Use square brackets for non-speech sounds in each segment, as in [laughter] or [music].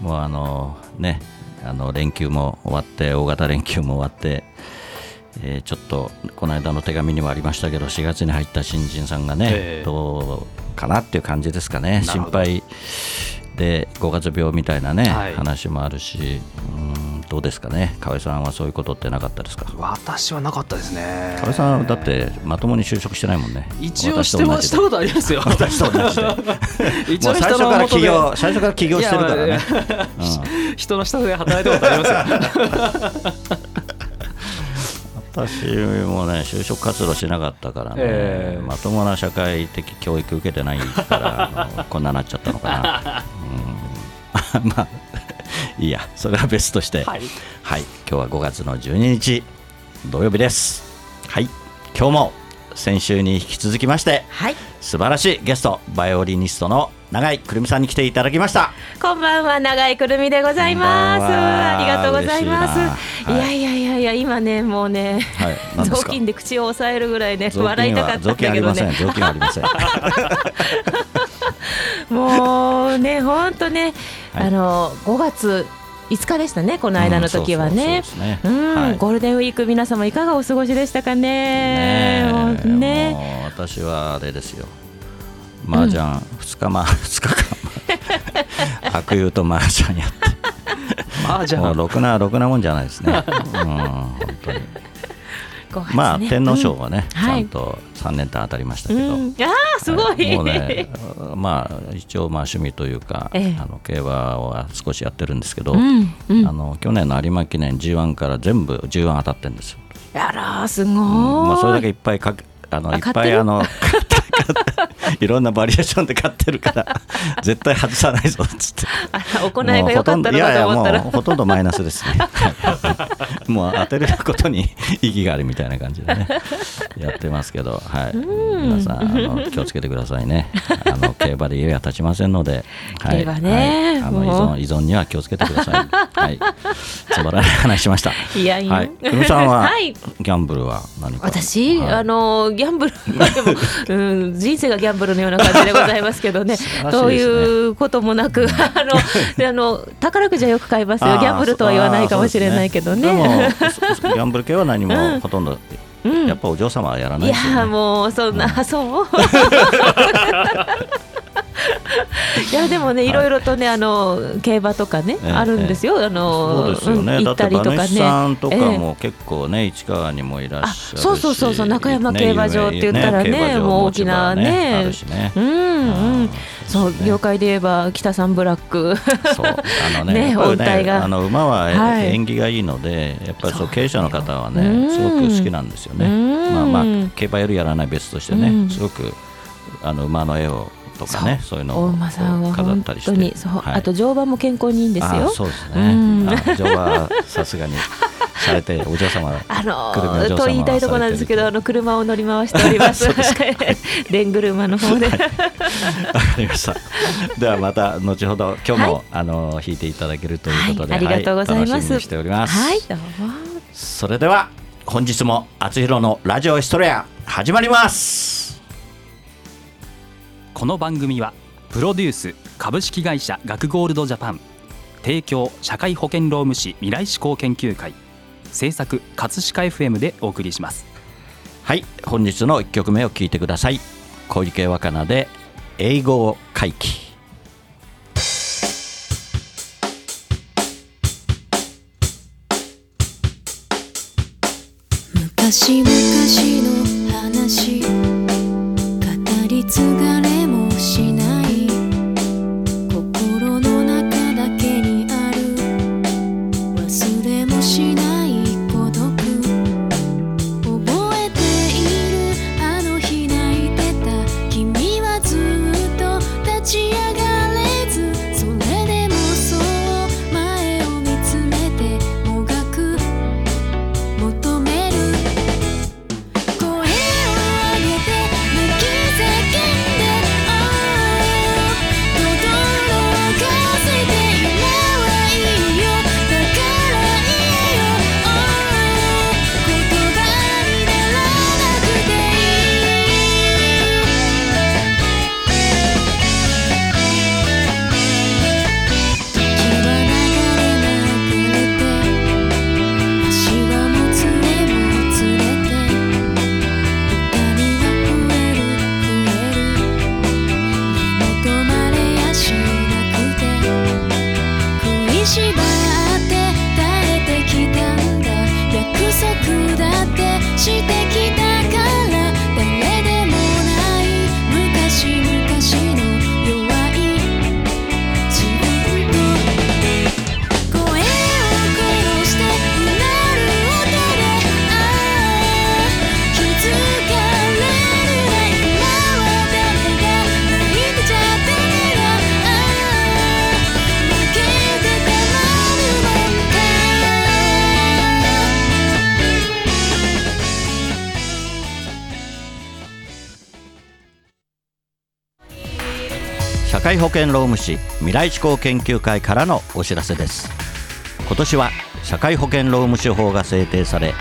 もうあのねあの連休も終わって大型連休も終わってえーちょっとこの間の手紙にもありましたけど4月に入った新人さんがね、ええ。どうかなっていう感じですかね。心配で5月病みたいなね、はい。話もあるしうんどうですかね？河合さんはそういうことってなかったですか？私はなかったですね。河合さんだってまともに就職してないもんね。一応してましたことありますよ。私と同じで。[laughs] 一応最初最初から起業してるからね。うん。人の下で働いたことありますよ。[laughs] 私もね就職活動しなかったからね、ええ。まともな社会的教育受けてないからこんななっちゃったのかな、うん、[laughs] まあいいやそれは別として、はい。はい、今日は5月の12日土曜日です。はい。今日も先週に引き続きましてはい、素晴らしいゲストバイオリニストの永井くるみさんに来ていただきました。こんばんは、長井くるみでございます。ありがとうございます。いやいやいやいや、今ね、もうね、はい。雑か？巾で口を押さえるぐらいね、笑いたかったんだ雑巾あけどね。りません。雑巾はありません [laughs] もうね、本当ね、はい。あの5月5日でしたね、この間の時はね。ゴールデンウィーク皆様いかがお過ごしでしたかね。ねね。もう私はあれですよ。麻雀2 [laughs] 日間2日間白湯と麻雀やって。まあじゃあもうろくなろくなもんじゃないですね、うん、本当に。5月ねまあ天皇賞はね、うん。はい。ちゃんと3年間当たりましたけど、うん、ああすごい、はいもうね [laughs] まあ一応まあ趣味というか、ええ。あの競馬は少しやってるんですけど、うんうん。あの去年の有馬記念 G1 から全部 G1 当たってるんですよ。あらすごい、うん。まあ、それだけいっぱいかけあのいっぱいあの [laughs] [laughs] いろんなバリエーションで買ってるから [laughs] 絶対外さないぞっつって。行いが良かったのかと思ったら。もうほとんどいやいやもうほとんどマイナスですね。[laughs] もう当てることに意義があるみたいな感じでね。やってますけど、はい、皆さんあの気をつけてくださいね。あの競馬で家は立ちませんので、はい。競馬ね。はい、あの依存依存には気をつけてください、はい、つまらない話しました。いやいや。はい、くみさんは、はい。ギャンブルは何か？私、はい。あのギャンブルでも、うん、人生がギャンブルのような感じでございますけどね。[laughs] そういうこともなくあのであの宝くじはよく買いますよ。ギャンブルとは言わないかもしれないけどね。ねギャンブル系は何もほとんど、うん。やっぱお嬢様はやらないね。やもうそんな、そう [laughs] いやでもね、いろいろとね、あの競馬とかね、ええあるんですよ、あそうのですよね、うん行だったりとか馬主さんね。とかええ。も結構ね、市川にもいらっしゃるそうそうそうそう中山競馬場って言ったらねもう大きなねうんうん、そうね。業界で言えば北さんブラック。そうあのねね [laughs] やっぱり音体が。あの馬は縁起がいいのでやっぱりそう経営者の方はねうん。すごく好きなんですよね。うん。まあまあ競馬やるやらない別としてねうん。すごくあの馬の絵をとかねそう。いうの大を飾っ本たりして。はい。あと乗馬も健康にいいんですあよそうですうん。ねあ女はさすがにされてお嬢様 [laughs] あのと言いたいところなんですけどあの車を乗り回しております。[laughs] [laughs] レングルーマの方で、わかりました。ではまた後ほど今日も、あの弾いていただけるということで、はいありがとうございます。楽しております。はいどうも。それでは本日も厚弘のラジオエストレア始まります。この番組はプロデュース株式会社学ゴールドジャパン提供社会保険労務士未来志向研究会制作葛飾 FM でお送りしますはい、本日の一曲目を聞いてください。小池若菜で英語回帰。昔々会保険労務士未来志向研究会からのお知らせです。今年は社会保険労務士法が制定され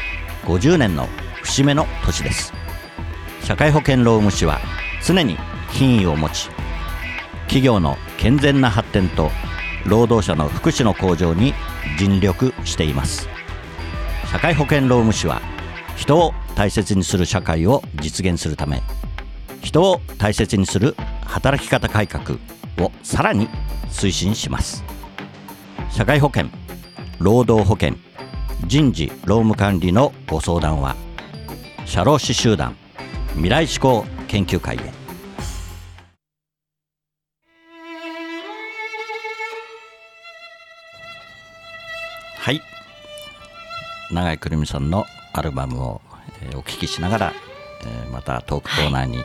50年の節目の年です。社会保険労務士は常に品位を持ち企業の健全な発展と労働者の福祉の向上に尽力しています。社会保険労務士は人を大切にする社会を実現するため人を大切にする働き方改革をさらに推進します。社会保険労働保険人事労務管理のご相談は社労士集団未来志向研究会へ。はい。永井くるみさんのアルバムを、えお聴きしながら、えまたトークコーナーに、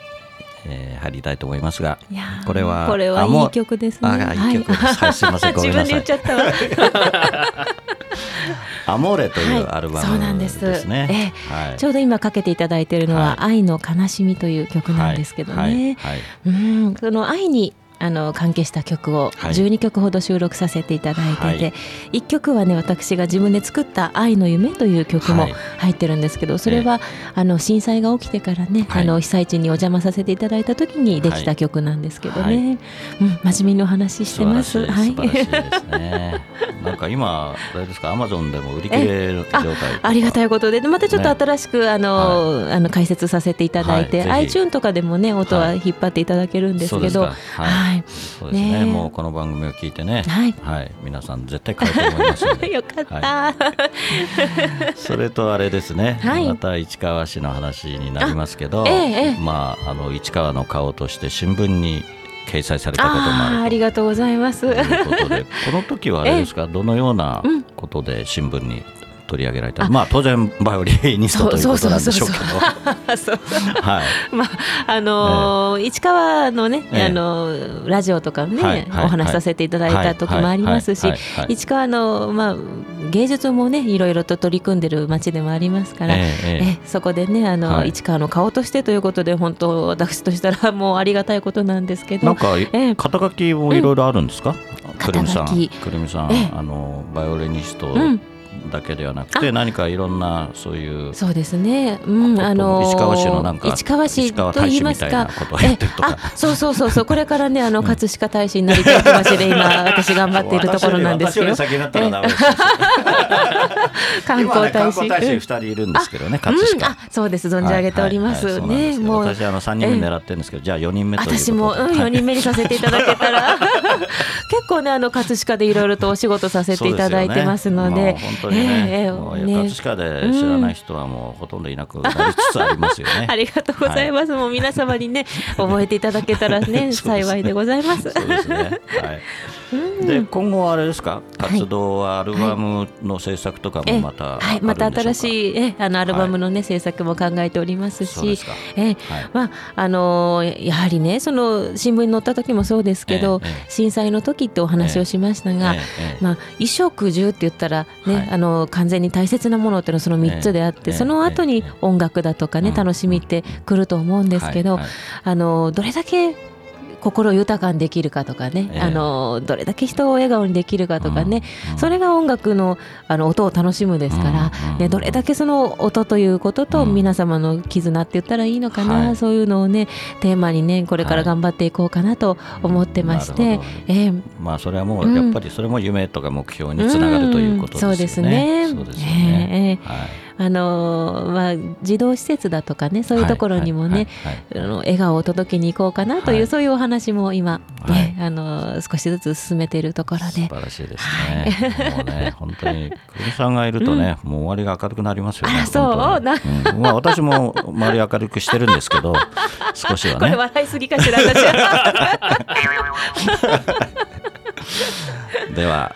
えー入りたいと思いますがこれはこれはいい曲ですね。あいい曲ですはいすいませんごめんなさい。[laughs] 自分で言っちゃったわ。[laughs] アモーレというはいアルバムですね。ちょうど今かけていただいているのは、は愛の悲しみという曲なんですけどね。はい。うん、その愛にあの関係した曲をはい。12曲ほど収録させていただいてて、はい。1曲はね私が自分で作った「愛の夢」という曲もはい。入ってるんですけどそれは、あの震災が起きてからね、はい。あの被災地にお邪魔させていただいた時にできた曲なんですけどね、はい。うん、真面目にお話ししてます。素晴らしい素晴らしいですね。[laughs] なんか今あれですかアマゾンでも売り切れ状態ありがたいことででまたちょっとね。新しく、あの、あの解説させていただいて、はい iTune とかでもね音は引っ張っていただけるんですけど、はいはい、そうですね。ね。もうこの番組を聞いてね。はい。はい。皆さん絶対買うと思いますので。[laughs] よかった、は [laughs] それとあれですね、はい。また市川市の話になりますけど、あええええ。まああの市川の顔として新聞に掲載されたこともあるありがとうございます。ということでこの時はあれですか、[laughs] どのようなうんことで新聞に取り上げられた。あ。まあ当然バイオリニストということなんでしょうけど。はい。まああのー市川のね、ええ。あのーラジオとかね、はいはいお話しさせていただいた時もありますし市川のまあ芸術もねいろいろと取り組んでる町でもありますから、ええそこでねあの、はい。市川の顔としてということで本当私としたらもうありがたいことなんですけどなんかええ。肩書きもいろいろあるんですか、くるみさんくるみさん、ええ。あのバイオリニストうんだけではなくて、何かいろんなそういうそうですね、うん、あのー石川市のなんか市川市石川と言います大使みたいか。なことをやってるとか。えあそうそうそうそう。これからねあの [laughs] 葛飾大使になりたい気持ちで今私頑張っているところなんですけど [laughs] 観光大使。光大使二人いるんですけどね、葛飾。うん、あそうです。存じ上げております、はいはいすねもう私あの三人目狙ってるんですけど、じゃあ四人目私も、うん、4人目にさせていただけたら。[laughs] 結構ねあの葛飾でいろいろとお仕事させていただいてますので。でね。本当にね,、ええもうね。葛飾で知らない人はもうほとんどいなくなりつつありますよね。ありがとうございます、もう皆様にね覚えていただけたらね [laughs] 幸いでございます。そうですね。はい。で今後はあれですか？活動はアルバムの制作とかもまたはい、また新いしいえあのアルバムのね、制作も考えておりますしえはいまああのーやはりねその新聞に載った時もそうですけど、ええええ。震災の時ってお話をしましたが、ええええ。まあ、衣食住って言ったら、ねはいあの完全に大切なものっていうのはその3つであって、ええその後にええ音楽だとかね、うん楽しみってくると思うんですけど、はいはい。あのどれだけ心豊かにできるかとかね、ええ。あのどれだけ人を笑顔にできるかとかね、うんうん。それが音楽のあの音を楽しむですから、うんうんね、どれだけその音ということとうん。皆様の絆って言ったらいいのかな、はい。そういうのをねテーマにねこれから頑張っていこうかなと思ってまして、なるほど。ええ。まあそれはもうやっぱりそれも夢とか目標につながるということですよね。うんそうですね。そうですよね。ええ。はい。あのまあ、児童施設だとかねそういうところにもね、あの笑顔を届けに行こうかなという、はい。そういうお話も今、ねはい。あの少しずつ進めているところ素で晴らしいですね。もうね、本当に、久美さんがいるとね、もう終わりが明るくなりますよね。あらそうな。うん。まあ、私も周り明るくしてるんですけど、[laughs] 少しはこれね。笑いすぎかしら私は。[laughs] では、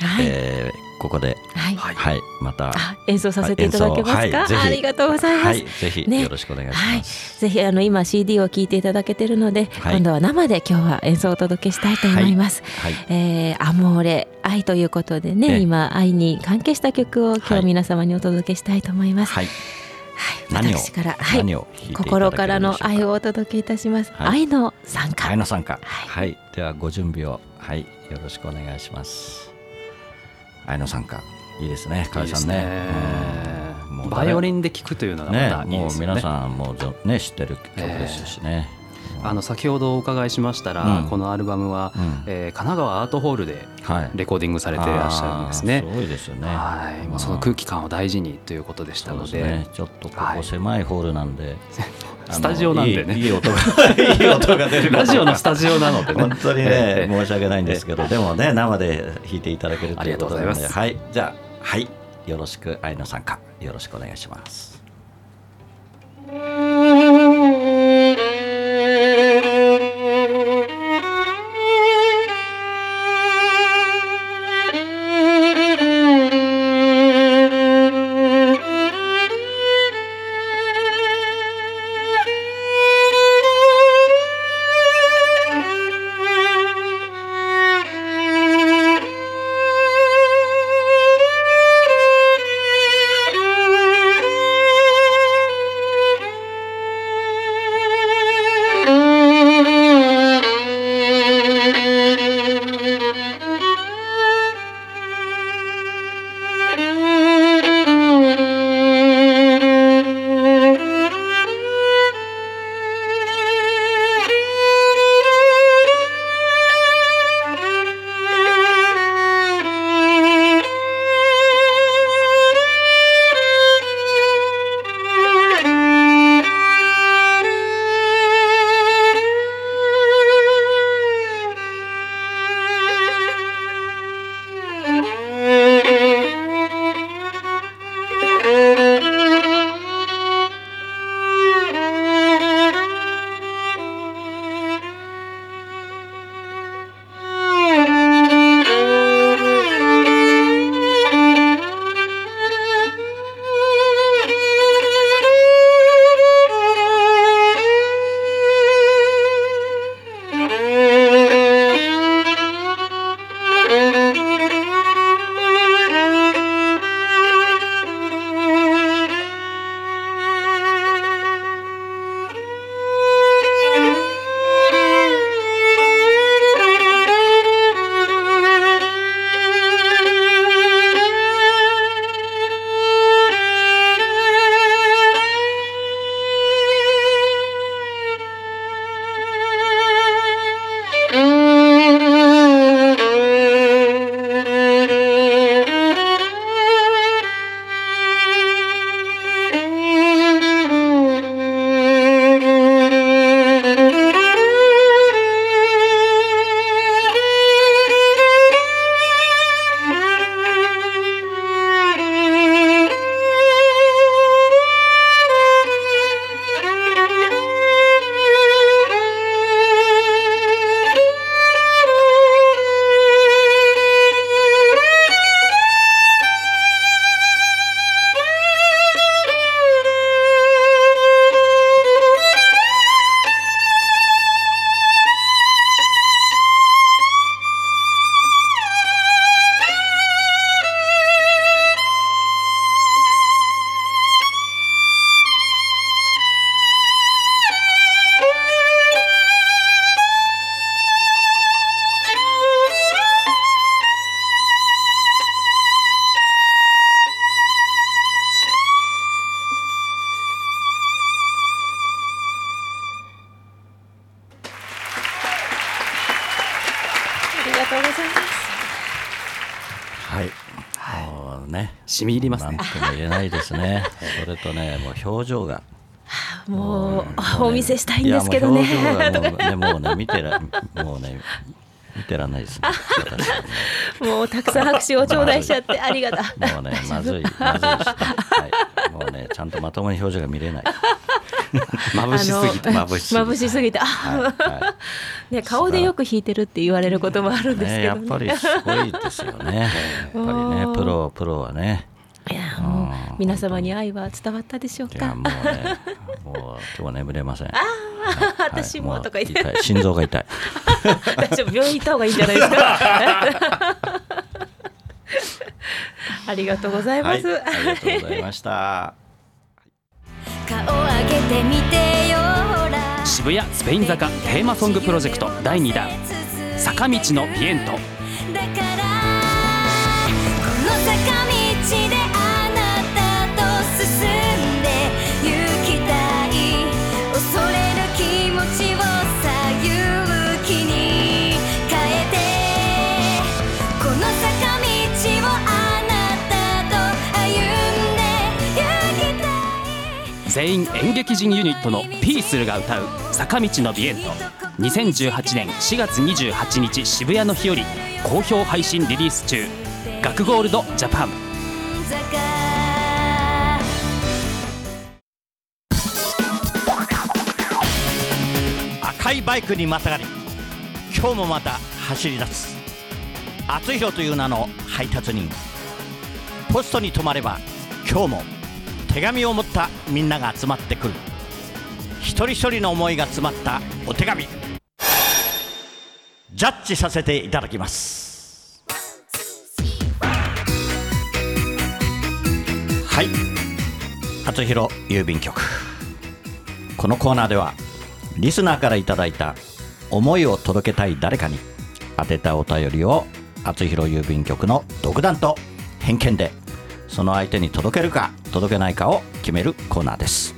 はい、えーここで、はい。はい、また。あ演奏させていただけますか、はいありがとうございます、はい、ぜひね。よろしくお願いしはい。ます。、ぜひあの今 CD を聴いていただけてるので、はい。今度は生で今日は演奏をお届けしたいと思います。はい、えーアモーレ愛ということでね、ええ。今愛に関係した曲を今はい。日皆様にお届けしたいと思います。はい、私から、はい、心からの愛をお届けいたします。はい。愛の参加。愛の参加、ははい、ではご準備を、はい、よろしくお願いします。愛の参加、いいですね、河合さんね。バイオリンで聴くというのがまねたいいもうですよね。皆さんもね知ってる曲ですしね。あの先ほどお伺いしましたら、うん。このアルバムは、うん。えー神奈川アートホールではい。レコーディングされていらっしゃるんですね。あー。すごいですよね。はい、その空気感を大事にということでしたので、ね。ちょっとこはい。こ狭いホールなんで、あ [laughs] のスタジオなんでね。いいいい音が [laughs] いい音が出るラジオのスタジオなのでね。本当にね、ええ。申し訳ないんですけど、でもね生で弾いていただけるということなので、ありがとうございます。はい、じゃあはい。よろしく愛の参加よろしくお願いします。染み入りますね。なんとも言えないですね。それとねもう表情が。もうあもうねお見せしたいんですけどね。いやもう表情がもうねもうね見てらもうね見てらんないですね。私はね。もうたくさん拍手を頂戴しちゃってありがとう。もうねまずいまずいはい、もうねちゃんとまともに表情が見れない眩しすぎて眩しすぎて。眩しすぎて [laughs] あはいはね顔でよく弾いてるって言われることもあるんいですね。やっぱけどねりすごいですよね。[laughs] やっぱりねプロプロはね。いやもう皆様に愛は伝わったでしょうか？もうねもう今日は眠れません。はい。私もとか言って。心臓が痛い。大丈夫病院行った方がいいんじゃないですか？[laughs] ありがとうございます、はいありがとうございました渋谷スペイン坂テーマソングプロジェクト第2弾坂道のビエント。全員演劇人ユニットのピースルが歌う坂道のビエント2018年4月28日渋谷の日より好評配信リリース中。学ゴールドジャパン。赤いバイクにまたがり今日もまた走り出す。厚弘という名の配達人。ポストに止まれば今日も手紙を持ったみんなが集まってくる。一人一人の思いが詰まったお手紙。ジャッジさせていただきます。はい。厚弘郵便局。このコーナーではリスナーからいただいた思いを届けたい誰かに当てたお便りを厚弘郵便局の独断と偏見でその相手に届けるか届けないかを決めるコーナーです。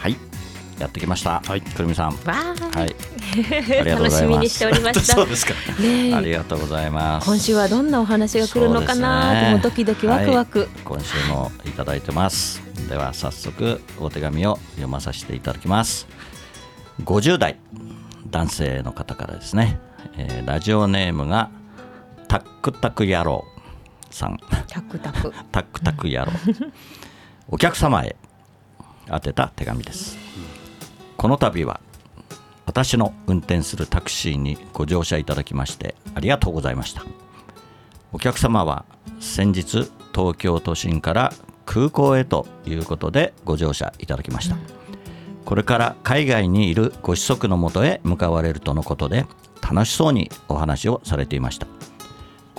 はい。やってきました。はい。くるみさん。わー。はい。[laughs] ありがとうございます。楽しみにしておりました。そうですかね。え [laughs] ありがとうございます。今週はどんなお話が来るのかなって、もうドキドキワクワク、はい。今週もいただいてます。では早速お手紙を読まさせていただきます。50代男性の方からですね、えーラジオネームがタックタク野郎さん。タクタク。タックタク野郎。お客様へ。宛てた手紙です。この度は私の運転するタクシーにご乗車いただきましてありがとうございました。お客様は先日東京都心から空港へということでご乗車いただきました、これから海外にいるご子息のもとへ向かわれるとのことで楽しそうにお話をされていました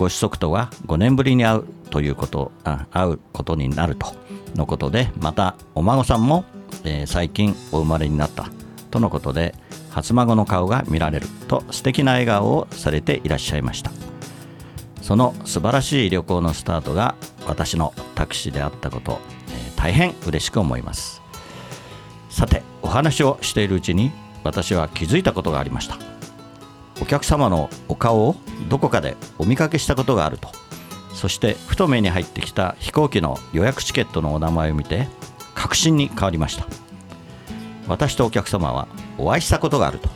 ご子息とは5年ぶりに会うということあ会うことになるとのことでまたお孫さんも、えー最近お生まれになったとのことで初孫の顔が見られると素敵な笑顔をされていらっしゃいました。その素晴らしい旅行のスタートが私のタクシーであったこと、えー大変嬉しく思います。さてお話をしているうちに私は気づいたことがありました。お客様のお顔をどこかでお見かけしたことがあると。そしてふと目に入ってきた飛行機の予約チケットのお名前を見て確信に変わりました。私とお客様はお会いしたことがあると、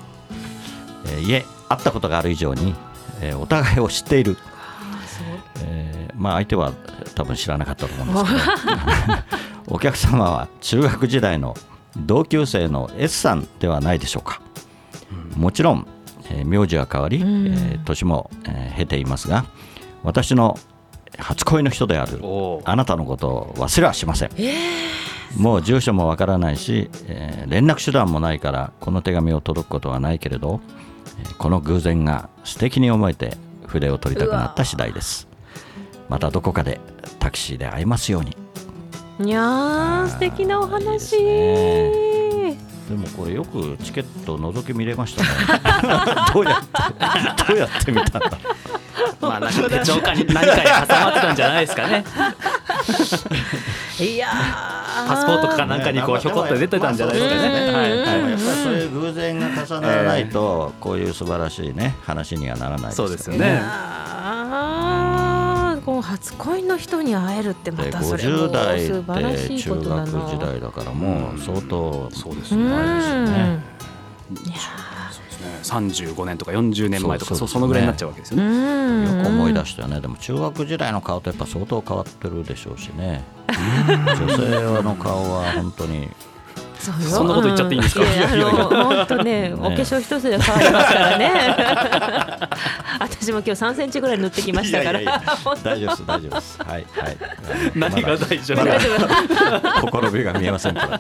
えーいえ会ったことがある以上に、えーお互いを知っている、えーまあ相手は多分知らなかったと思うんですけど。[laughs] お客様は中学時代の同級生の S さんではないでしょうか、もちろん、えー名字は変わり、えー年も、えー経ていますが私の初恋の人であるあなたのことを忘れはしません、もう住所もわからないし、えー連絡手段もないからこの手紙を届くことはないけれど、えーこの偶然が素敵に思えて筆を取りたくなった次第です。またどこかでタクシーで会えますように。いやー素敵なお話。いいでもこれよくチケット覗き見れましたね。[laughs] どうやってどうやって見たんだまあなんか手帳かに何かに挟まってたんじゃないですかね。いやー。パスポートかなんかにこうひょこっと出てたんじゃないですかね。うんはいはい。やっぱりそういう偶然が重ならないと、こういう素晴らしいね話にはならないですそうですよねあーこう初恋の人に会えるってまでたそれも50代素晴らしで中いことだな。学時代だからもう相当そうですうん。ね前ですよねいや35年とか40年前とかそうそのぐらいになっちゃうわけですよね。ん。よく思い出したよね、でも中学時代の顔とやっぱ相当変わってるでしょうしね女性の顔は本当にそんなこと言っちゃっていいんですか？ういやあの本当ねお化粧一つで変わりますからね。[laughs] 私も今日3センチぐらい塗ってきましたから。いやいやいや。大丈夫です大丈夫です。はいはい。[laughs] 何が大丈夫？まだ大丈夫。ほころびが見えませんから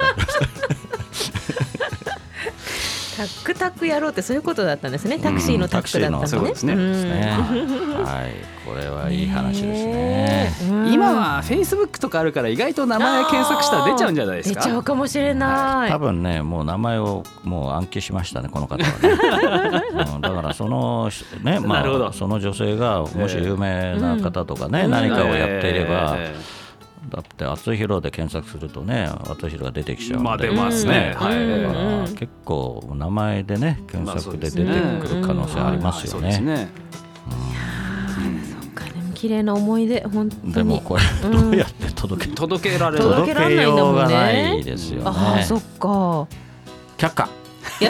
タックタックやろうってそういうことだったんですね。タクシーのタックだったのね。うんタクシーのそうですね。はい。これはいい話ですね。うん今はフェイスブックとかあるから意外と名前検索したら出ちゃうんじゃないですか？出ちゃうかもしれない。多分ねもう名前をもう暗記しましたねこの方はね、[laughs] うんだからそのねまあその女性がもし有名な方とかね、うん。何かをやっていれば、えだって厚弘で検索するとね厚弘が出てきちゃうんで。まあ出ますね。うん。はい。うん。だから結構名前でね検索で出てくる可能性ありますよね。ね。そっか。でも綺麗な思い出本当に。でもこれどうやって届け届けられる？届けられないんだもんね。届けようがないですよね。ああそっか。却下。[laughs]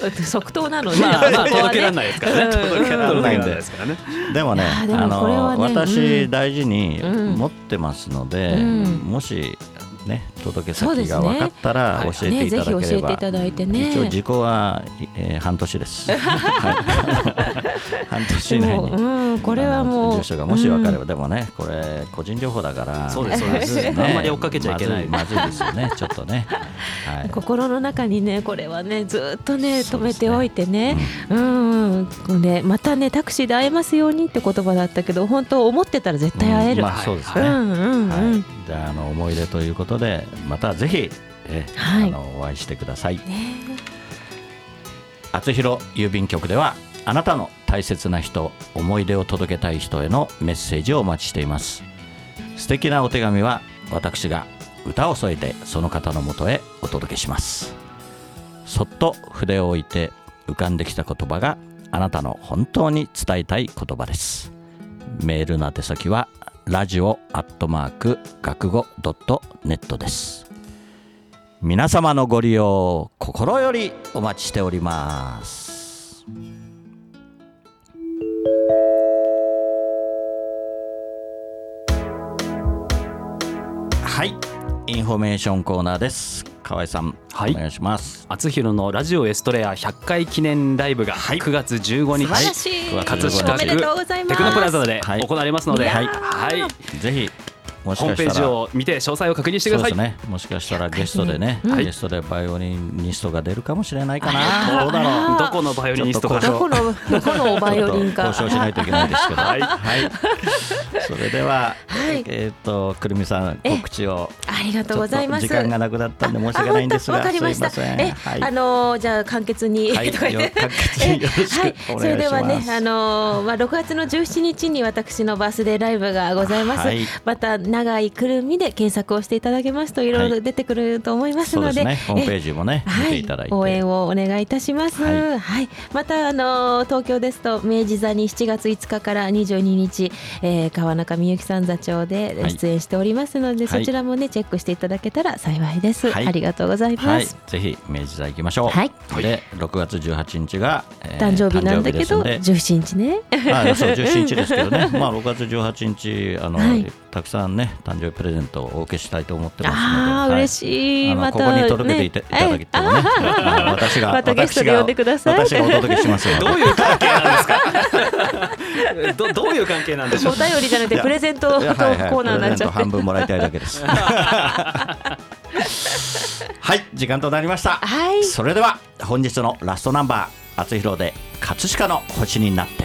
[laughs] 即答なのね。まあまあ届けられないですからね。うん届けられないんで。ですからね。でもね、あのね私大事にうん持ってますので、うん。もしね届け先が分かったら教えていぜひ教えていただければ。ただいてね。一応時効は、えー半年です。[laughs] はい。半年以内もうに。うんこれはもう住所がもし分かれば、うんでもねこれ個人情報だから。そうですそうです。まずいあんまり追っかけちゃいけない。まずいまずいですよね。[laughs] ちょっとね。はい。心の中にねこれはねずっとね止めておいてね。うん。うん。ねまたねタクシーで会えますようにって言葉だったけど本当思ってたら絶対会える。うん。まあそうですね、うんうんうん。はい、じゃああの思い出ということでまたぜひ、えはい。あのお会いしてください。ね。厚弘郵便局ではあなたの大切な人思い出を届けたい人へのメッセージをお待ちしています。素敵なお手紙は私が歌を添えてその方のもとへお届けします。そっと筆を置いて浮かんできた言葉があなたの本当に伝えたい言葉です。メールの宛先はラジオアットマーク学語ドットネットです。皆様のご利用心よりお待ちしております。はい。インフォメーションコーナーです。河合さん、はい。お願いします。厚弘のラジオエストレア100回記念ライブが9月15日、素晴らしい。はい。葛飾おめでとうございます。テクノプラザではい。行われますので、い。やはい。ーぜひホームページを見て詳細を確認してください。ね。もしかしたらゲストでね、はいゲストでバイオリニストが出るかもしれないかな。どうだろう。あどこのバイオリニストかどこのどこのバイオリンか。交渉しないといけないですけど。はいはい。それでは、はいえっ、とくるみさんえ告知を。ありがとうございます。時間がなくなったんで申し訳ないんですあが、本当わかりました。すいません。え、はい。あのーじゃあ簡潔に、はい簡潔によろしくはいお願いしますそれではね、あのーまあ6月の17日に私のバースデーライブがございます。はいまた長いくるみで検索をしていただけますといろいろ出てくると思いますので、そうですね。ホームページジもね見ていただいて。応援をお願いいたします。は、はいいまたあのー東京ですと明治座に7月5日から22日、えー川中美幸さん座長ではい出演しておりますので、はいそちらもねチェックしていただけたら幸いです。はいありがとうございます。はい、ぜひ明治座行きましょう。はいで、6月18日が、えー誕生日なんだけど誕生日ですんで17日ね。あそう17日ですけどね、まあ、6月18日あの、はいたくさんね誕生日プレゼントをお受けしたいと思ってますので、ああ、はい。嬉しい。またここに届けていた,、ねいただけてもね、私が [laughs] またゲストで呼んでください。私が私がお届けしますどういう関係なんですか？[laughs] どどういう関係なんでしょう？お便りじゃなくてプレゼントコーナーになっちゃって。半。分もらいたいだけです。[laughs] はい時間となりました、はい。それでは本日のラストナンバー厚弘で葛飾の星になって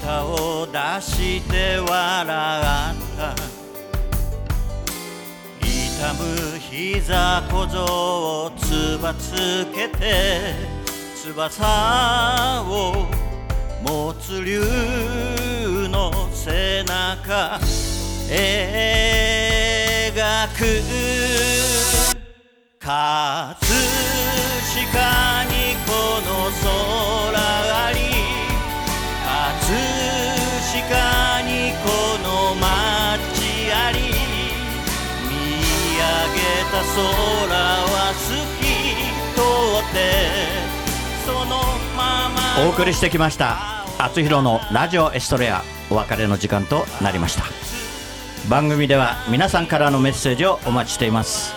舌を出して笑った痛む膝小僧をつばつけて翼を持つ竜の背中描く。葛飾にこの空あた空は透き通ってそのままお送りしてきました厚弘のラジオエストレアお別れの時間となりました。番組では皆さんからのメッセージをお待ちしています。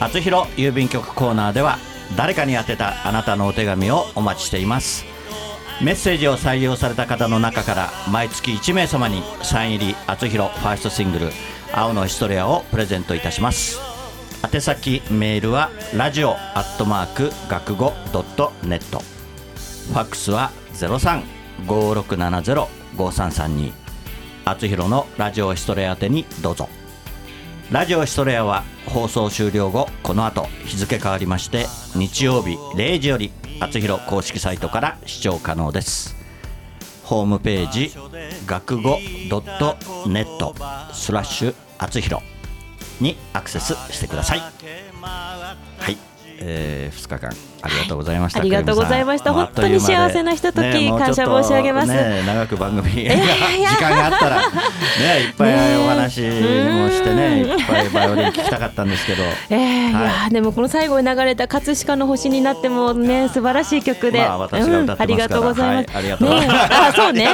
厚弘郵便局コーナーでは誰かに宛てたあなたのお手紙をお待ちしています。メッセージを採用された方の中から毎月1名様にサイン入り厚弘ファーストシングル「青のヒストレア」をプレゼントいたします。宛先メールはラジオアットマーク学語ドットネット。ファックスは0356705332厚弘のラジオヒストレア宛てにどうぞ。ラジオヒストレアは放送終了後この後日付変わりまして日曜日0時より厚弘公式サイトから視聴可能です。ホームページ学語 .net スラッシュ厚弘。にアクセスしてください。はい、えー、2日間。ありがとうございました、ありがとうございました。本当に幸せなひととき感謝申し上げます。ね長く番組、[laughs] 時間があったらねいっぱいお話もしてねいっぱいバイオリン聞きたかったんですけど。えーいはい。やーでもこの最後に流れた葛飾の星になってもね素晴らしい曲で、まあ私が歌ってますから。ありがとうございます。はい。ありがとうございます。ねえ。あそうね。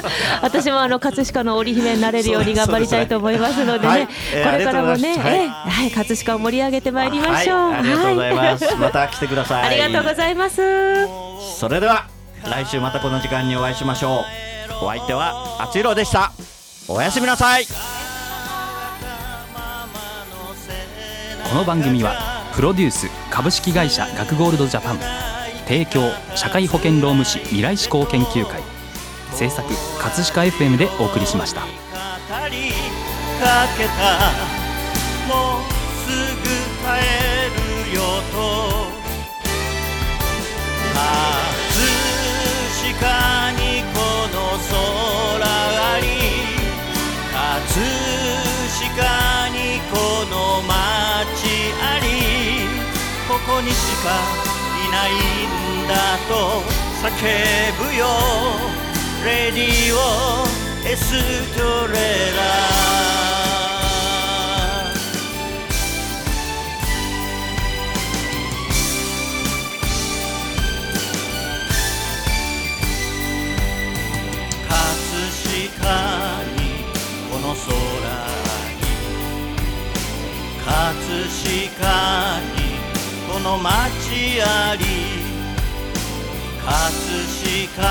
[laughs] 私もあの葛飾の織姫になれるように頑張りたいと思いますのでね、これからもね、はいえーはい。葛飾を盛り上げてまいりましょう。はい、ありがとうございます、はまた来てくださいありがとうございます。それでは来週またこの時間にお会いしましょう。お相手はあつひろでした。おやすみなさい。この番組はプロデュース株式会社学ゴールドジャパン。提供社会保険労務士未来志向研究会。制作葛飾 FM でお送りしました。語りかけた。もうすぐ帰るよと葛飾にこの空あり葛飾にこの街ありここにしかいないんだと叫ぶよレディオエストレラ葛飾にこの街あり葛飾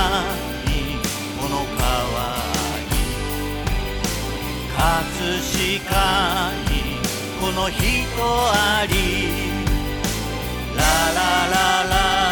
にこの川に葛飾にこの人あり。ラララララ。